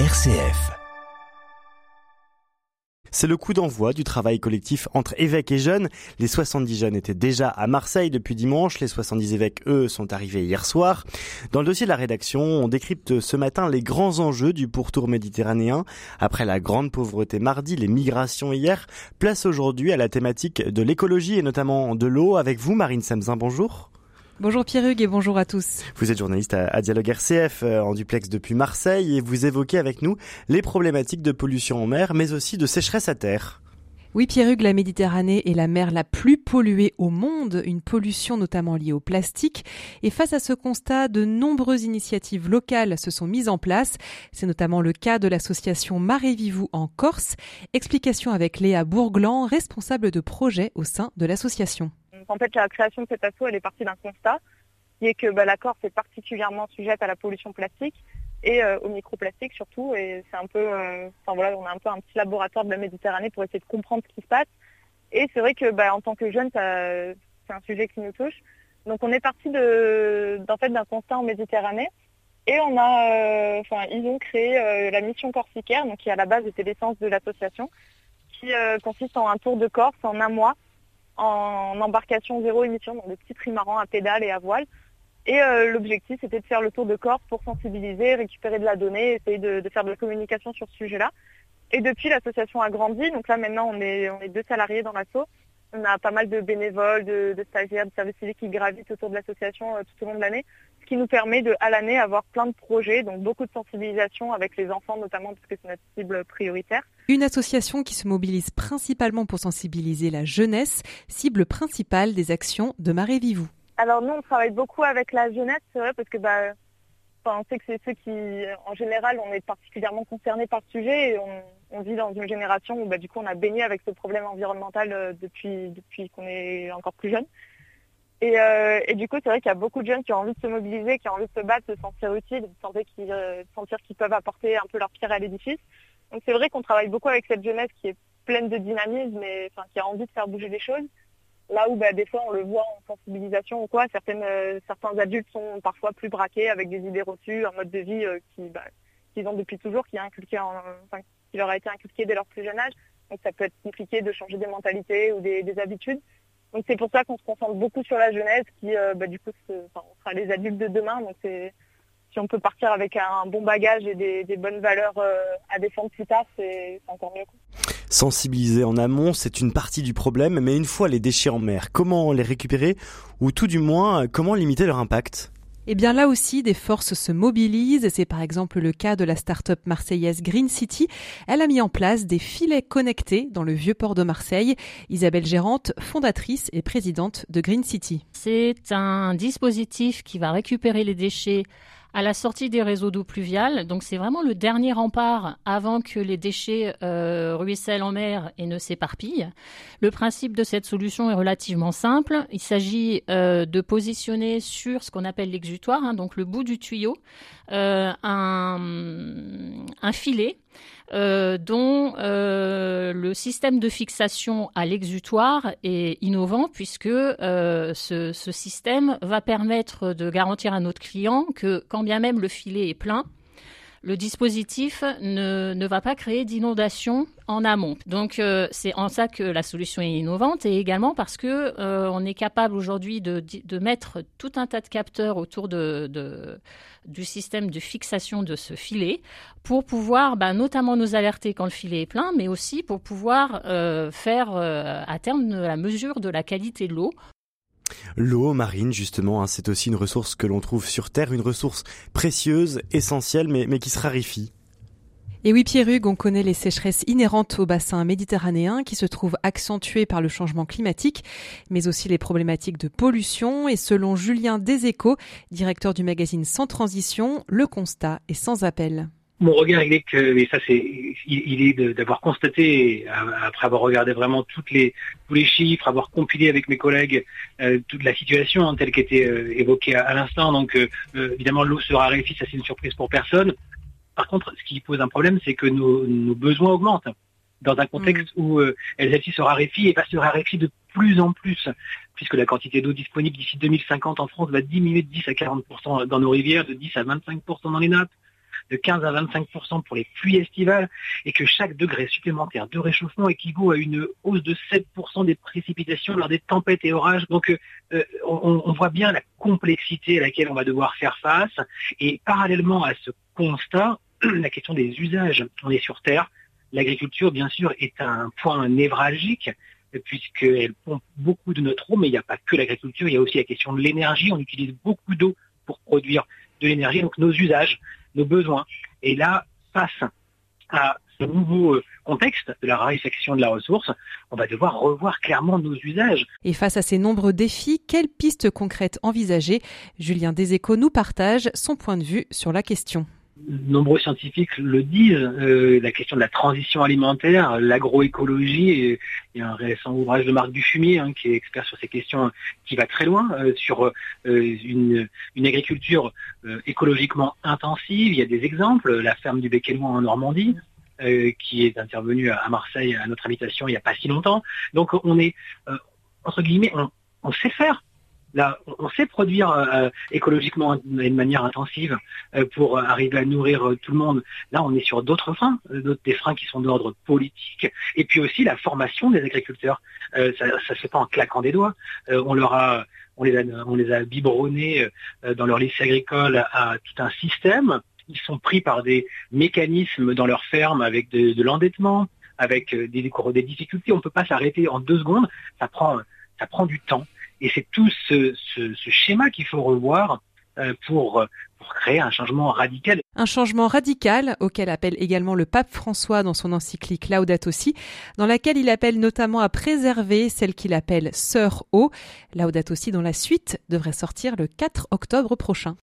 RCF. C'est le coup d'envoi du travail collectif entre évêques et jeunes. Les 70 jeunes étaient déjà à Marseille depuis dimanche. Les 70 évêques, eux, sont arrivés hier soir. Dans le dossier de la rédaction, on décrypte ce matin les grands enjeux du pourtour méditerranéen. Après la grande pauvreté mardi, les migrations hier, place aujourd'hui à la thématique de l'écologie et notamment de l'eau. Avec vous, Marine Samzin, bonjour. Bonjour Pierre Hugues et bonjour à tous. Vous êtes journaliste à, Dialogue RCF euh, en duplex depuis Marseille et vous évoquez avec nous les problématiques de pollution en mer mais aussi de sécheresse à terre. Oui, Pierre Hugues, la Méditerranée est la mer la plus polluée au monde, une pollution notamment liée au plastique. Et face à ce constat, de nombreuses initiatives locales se sont mises en place. C'est notamment le cas de l'association Marée Vivou en Corse. Explication avec Léa Bourglan, responsable de projet au sein de l'association en fait, la création de cet assaut, elle est partie d'un constat, qui est que bah, la Corse est particulièrement sujette à la pollution plastique et euh, au microplastique surtout. Et c'est un peu, euh, enfin voilà, on a un peu un petit laboratoire de la Méditerranée pour essayer de comprendre ce qui se passe. Et c'est vrai que bah, en tant que jeune, c'est un sujet qui nous touche. Donc on est parti d'un constat en Méditerranée. Et on a, euh, enfin, ils ont créé la mission corsicaire, donc qui à la base était l'essence de l'association, qui consiste en un tour de Corse en un mois en embarcation zéro émission, donc des petits trimarans à pédale et à voile. Et euh, l'objectif, c'était de faire le tour de Corse pour sensibiliser, récupérer de la donnée, essayer de, faire de la communication sur ce sujet-là. Et depuis, l'association a grandi. Donc là, maintenant, on est, on est deux salariés dans l'assaut. On a pas mal de bénévoles, de, stagiaires, de services civiques qui gravitent autour de l'association euh, tout au long de l'année, ce qui nous permet de, à l'année, avoir plein de projets, donc beaucoup de sensibilisation avec les enfants notamment, parce que c'est notre cible prioritaire. Une association qui se mobilise principalement pour sensibiliser la jeunesse, cible principale des actions de Marée Vivou. Alors nous, on travaille beaucoup avec la jeunesse, c'est vrai, parce que bah, on sait que c'est ceux qui, en général, on est particulièrement concernés par ce sujet et on, vit dans une génération où bah, du coup on a baigné avec ce problème environnemental euh, depuis, depuis qu'on est encore plus jeune. Euh, et, du coup, c'est vrai qu'il y a beaucoup de jeunes qui ont envie de se mobiliser, qui ont envie de se battre, de se sentir utiles, de sentir qu'ils, euh, peuvent apporter un peu leur pierre à l'édifice. Donc c'est vrai qu'on travaille beaucoup avec cette jeunesse qui est pleine de dynamisme et qui a envie de faire bouger les choses. Là où bah, des fois on le voit en sensibilisation ou quoi, euh, certains adultes sont parfois plus braqués avec des idées reçues, un mode de vie euh, bah, qu'ils ont depuis toujours, qui, inculqué qui leur a été inculqué dès leur plus jeune âge. Donc ça peut être compliqué de changer des mentalités ou des, habitudes. Donc c'est pour ça qu'on se concentre beaucoup sur la jeunesse qui, euh, bah, du coup, sera les adultes de demain. Donc si on peut partir avec un bon bagage et des, bonnes valeurs à défendre plus tard, c'est encore mieux. Sensibiliser en amont, c'est une partie du problème, mais une fois les déchets en mer, comment les récupérer ou tout du moins comment limiter leur impact? Eh bien là aussi, des forces se mobilisent. C'est par exemple le cas de la start-up marseillaise Green City. Elle a mis en place des filets connectés dans le vieux port de Marseille. Isabelle Gérante, fondatrice et présidente de Green City. C'est un dispositif qui va récupérer les déchets à la sortie des réseaux d'eau pluviale. Donc c'est vraiment le dernier rempart avant que les déchets euh, ruissellent en mer et ne s'éparpillent. Le principe de cette solution est relativement simple. Il s'agit euh, de positionner sur ce qu'on appelle l'exutoire, hein, donc le bout du tuyau, euh, un, un, filet euh, dont euh, le système de fixation à l'exutoire est innovant puisque euh, ce, ce, système va permettre de garantir à notre client que quand bien même le filet est plein, le dispositif ne, va pas créer d'inondation en amont. Donc euh, c'est en ça que la solution est innovante et également parce que euh, on est capable aujourd'hui de, mettre tout un tas de capteurs autour du système de fixation de ce filet pour pouvoir bah, notamment nous alerter quand le filet est plein, mais aussi pour pouvoir euh, faire à terme la mesure de la qualité de l'eau L'eau marine, justement, hein, c'est aussi une ressource que l'on trouve sur Terre, une ressource précieuse, essentielle, mais, qui se raréfie. Et oui, Pierre Hugues, on connaît les sécheresses inhérentes au bassin méditerranéen qui se trouvent accentuées par le changement climatique, mais aussi les problématiques de pollution. Et selon Julien Deséco, directeur du magazine Sans Transition, le constat est sans appel mon regard, il est que, mais ça c'est, il, est d'avoir constaté, après avoir regardé vraiment toutes les, tous les chiffres, avoir compilé avec mes collègues euh, toute la situation hein, telle qu'était euh, évoquée à, l'instant. Donc euh, évidemment l'eau sera raréfie, ça c'est une surprise pour personne. Par contre, ce qui pose un problème, c'est que nos, besoins augmentent dans un contexte mmh. où celle-ci se raréfie et va se raréfier de plus en plus, puisque la quantité d'eau disponible d'ici 2050 en France va diminuer de 10 à 40% dans nos rivières, de 10 à 25% dans les nappes de 15 à 25% pour les pluies estivales et que chaque degré supplémentaire de réchauffement équivaut à une hausse de 7% des précipitations lors des tempêtes et orages. Donc euh, on, on voit bien la complexité à laquelle on va devoir faire face et parallèlement à ce constat, la question des usages. On est sur Terre. L'agriculture, bien sûr, est un point névralgique puisqu'elle pompe beaucoup de notre eau, mais il n'y a pas que l'agriculture, il y a aussi la question de l'énergie. On utilise beaucoup d'eau pour produire de l'énergie, donc nos usages, nos besoins. Et là, face à ce nouveau euh, contexte de la raréfaction de la ressource, on va devoir revoir clairement nos usages. Et face à ces nombreux défis, quelles pistes concrètes envisager? Julien Deséco nous partage son point de vue sur la question nombreux scientifiques le disent, euh, la question de la transition alimentaire, l'agroécologie, il y a un récent ouvrage de Marc Dufumier hein, qui est expert sur ces questions, qui va très loin, euh, sur euh, une, agriculture écologiquement intensive. Il y a des exemples, la ferme du Béqueloin en Normandie, qui est intervenue à Marseille à notre habitation il n'y a pas si longtemps. Donc on est, entre guillemets, on sait faire Là, on sait produire euh, écologiquement d'une manière intensive euh, pour arriver à nourrir euh, tout le monde. Là, on est sur d'autres freins, des freins qui sont d'ordre politique, et puis aussi la formation des agriculteurs. ça, ça se fait pas en claquant des doigts. on les a, biberonnés dans leur lycée agricole à tout un système. Ils sont pris par des mécanismes dans leur ferme avec de, l'endettement, avec des, difficultés. On ne peut pas s'arrêter en deux secondes. Ça prend du temps. Et c'est tout ce, schéma qu'il faut revoir euh, pour, pour créer un changement radical. Un changement radical auquel appelle également le pape François dans son encyclique Laudato Si, dans laquelle il appelle notamment à préserver celle qu'il appelle Sœur Eau. Laudato Si dont la suite devrait sortir le 4 octobre prochain.